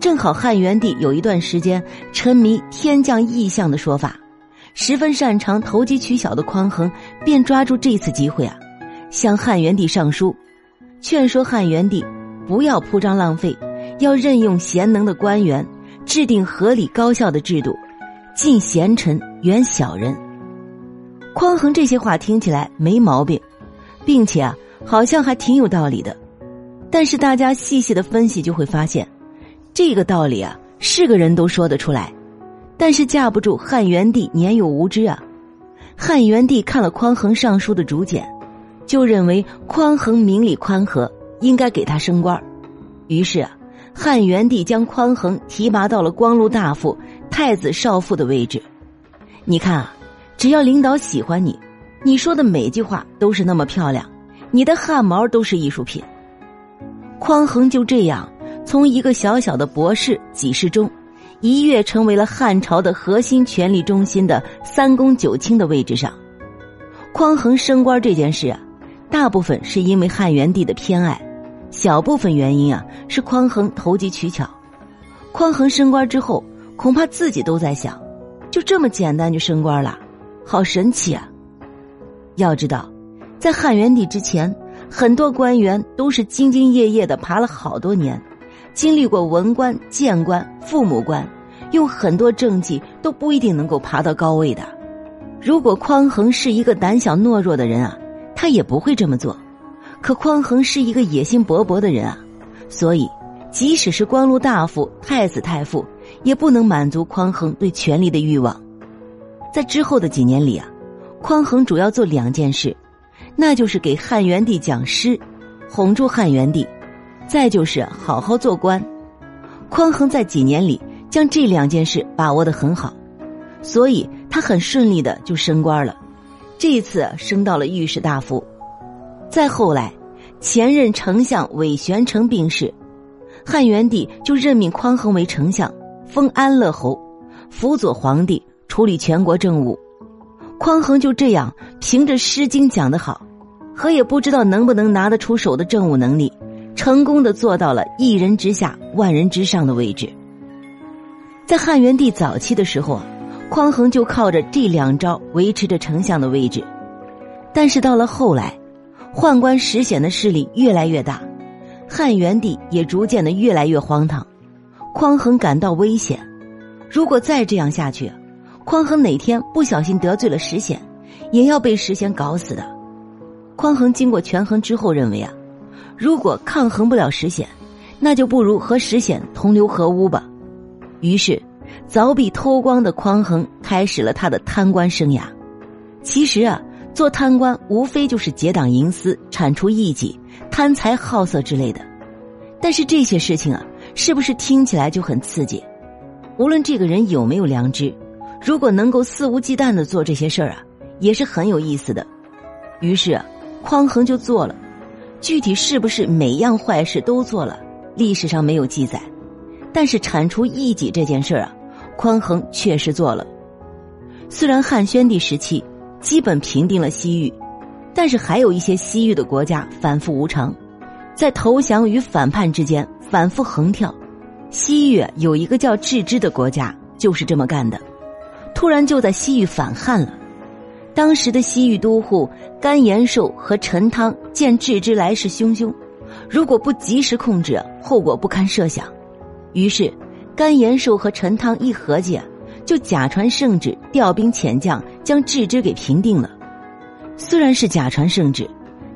正好汉元帝有一段时间沉迷天降异象的说法，十分擅长投机取巧的匡衡便抓住这次机会啊，向汉元帝上书，劝说汉元帝不要铺张浪费，要任用贤能的官员，制定合理高效的制度，禁贤臣，远小人。匡衡这些话听起来没毛病，并且啊，好像还挺有道理的。但是大家细细的分析就会发现，这个道理啊，是个人都说得出来，但是架不住汉元帝年幼无知啊。汉元帝看了匡衡上书的竹简，就认为匡衡明理宽和，应该给他升官于是啊，汉元帝将匡衡提拔到了光禄大夫、太子少傅的位置。你看啊。只要领导喜欢你，你说的每句话都是那么漂亮，你的汗毛都是艺术品。匡衡就这样从一个小小的博士几世中，一跃成为了汉朝的核心权力中心的三公九卿的位置上。匡衡升官这件事啊，大部分是因为汉元帝的偏爱，小部分原因啊是匡衡投机取巧。匡衡升官之后，恐怕自己都在想，就这么简单就升官了。好神奇啊！要知道，在汉元帝之前，很多官员都是兢兢业业的爬了好多年，经历过文官、谏官、父母官，用很多政绩都不一定能够爬到高位的。如果匡衡是一个胆小懦弱的人啊，他也不会这么做。可匡衡是一个野心勃勃的人啊，所以即使是光禄大夫、太子太傅，也不能满足匡衡对权力的欲望。在之后的几年里啊，匡衡主要做两件事，那就是给汉元帝讲诗，哄住汉元帝；再就是好好做官。匡衡在几年里将这两件事把握的很好，所以他很顺利的就升官了。这一次升到了御史大夫。再后来，前任丞相韦玄成病逝，汉元帝就任命匡衡为丞相，封安乐侯，辅佐皇帝。处理全国政务，匡衡就这样凭着《诗经》讲得好，和也不知道能不能拿得出手的政务能力，成功的做到了一人之下、万人之上的位置。在汉元帝早期的时候啊，匡衡就靠着这两招维持着丞相的位置。但是到了后来，宦官石显的势力越来越大，汉元帝也逐渐的越来越荒唐，匡衡感到危险，如果再这样下去。匡衡哪天不小心得罪了石显，也要被石显搞死的。匡衡经过权衡之后认为啊，如果抗衡不了石显，那就不如和石显同流合污吧。于是，凿壁偷光的匡衡开始了他的贪官生涯。其实啊，做贪官无非就是结党营私、铲除异己、贪财好色之类的。但是这些事情啊，是不是听起来就很刺激？无论这个人有没有良知。如果能够肆无忌惮的做这些事儿啊，也是很有意思的。于是，匡衡就做了。具体是不是每样坏事都做了，历史上没有记载。但是铲除异己这件事啊，匡衡确实做了。虽然汉宣帝时期基本平定了西域，但是还有一些西域的国家反复无常，在投降与反叛之间反复横跳。西域有一个叫郅支的国家，就是这么干的。突然就在西域反汉了，当时的西域都护甘延寿和陈汤见郅支来势汹汹，如果不及时控制，后果不堪设想。于是，甘延寿和陈汤一合计，就假传圣旨，调兵遣将，将郅支给平定了。虽然是假传圣旨，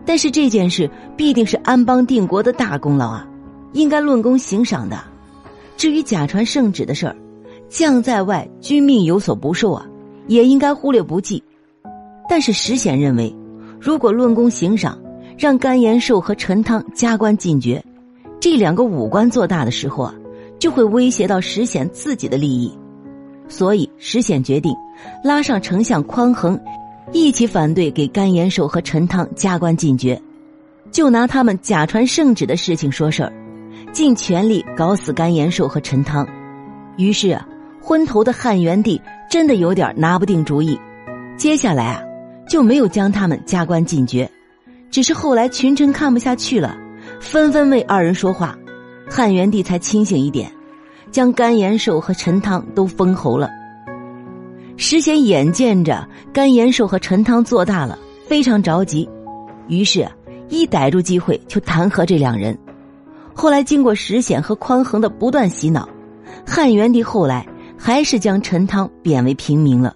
但是这件事必定是安邦定国的大功劳啊，应该论功行赏的。至于假传圣旨的事儿。将在外，君命有所不受啊，也应该忽略不计。但是石显认为，如果论功行赏，让甘延寿和陈汤加官进爵，这两个武官做大的时候啊，就会威胁到石显自己的利益。所以石显决定拉上丞相匡衡，一起反对给甘延寿和陈汤加官进爵。就拿他们假传圣旨的事情说事儿，尽全力搞死甘延寿和陈汤。于是啊。昏头的汉元帝真的有点拿不定主意，接下来啊就没有将他们加官进爵，只是后来群臣看不下去了，纷纷为二人说话，汉元帝才清醒一点，将甘延寿和陈汤都封侯了。石显眼见着甘延寿和陈汤做大了，非常着急，于是一逮住机会就弹劾这两人。后来经过石显和匡衡的不断洗脑，汉元帝后来还是将陈汤贬为平民了。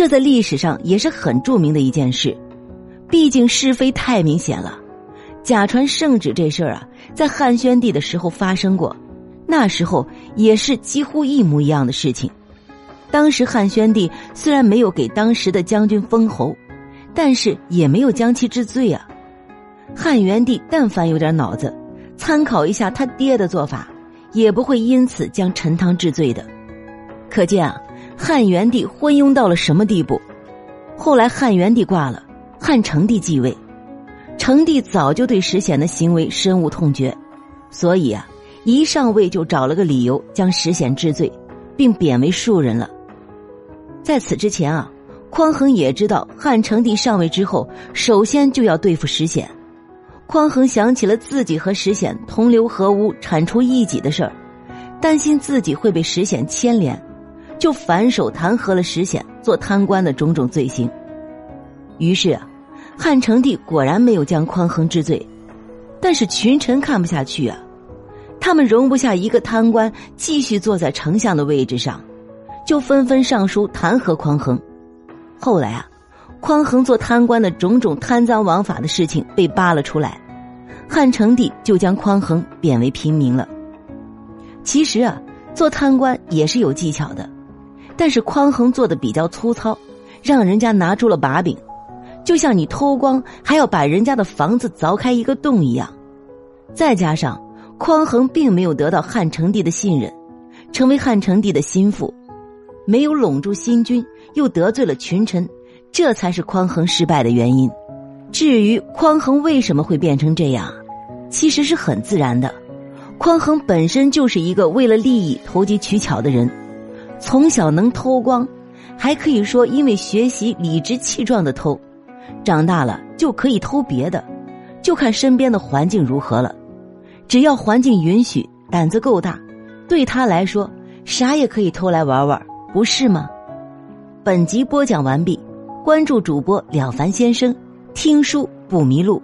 这在历史上也是很著名的一件事，毕竟是非太明显了。假传圣旨这事儿啊，在汉宣帝的时候发生过，那时候也是几乎一模一样的事情。当时汉宣帝虽然没有给当时的将军封侯，但是也没有将其治罪啊。汉元帝但凡有点脑子，参考一下他爹的做法，也不会因此将陈汤治罪的。可见啊，汉元帝昏庸到了什么地步？后来汉元帝挂了，汉成帝继位。成帝早就对石显的行为深恶痛绝，所以啊，一上位就找了个理由将石显治罪，并贬为庶人了。在此之前啊，匡衡也知道汉成帝上位之后，首先就要对付石显。匡衡想起了自己和石显同流合污、铲除异己的事儿，担心自己会被石显牵连，就反手弹劾了石显做贪官的种种罪行。于是啊。汉成帝果然没有将匡衡治罪，但是群臣看不下去啊，他们容不下一个贪官继续坐在丞相的位置上，就纷纷上书弹劾匡衡。后来啊，匡衡做贪官的种种贪赃枉法的事情被扒了出来，汉成帝就将匡衡贬为平民了。其实啊，做贪官也是有技巧的，但是匡衡做的比较粗糙，让人家拿住了把柄。就像你偷光还要把人家的房子凿开一个洞一样，再加上匡衡并没有得到汉成帝的信任，成为汉成帝的心腹，没有笼住新君，又得罪了群臣，这才是匡衡失败的原因。至于匡衡为什么会变成这样，其实是很自然的。匡衡本身就是一个为了利益投机取巧的人，从小能偷光，还可以说因为学习理直气壮的偷。长大了就可以偷别的，就看身边的环境如何了。只要环境允许，胆子够大，对他来说，啥也可以偷来玩玩，不是吗？本集播讲完毕，关注主播了凡先生，听书不迷路。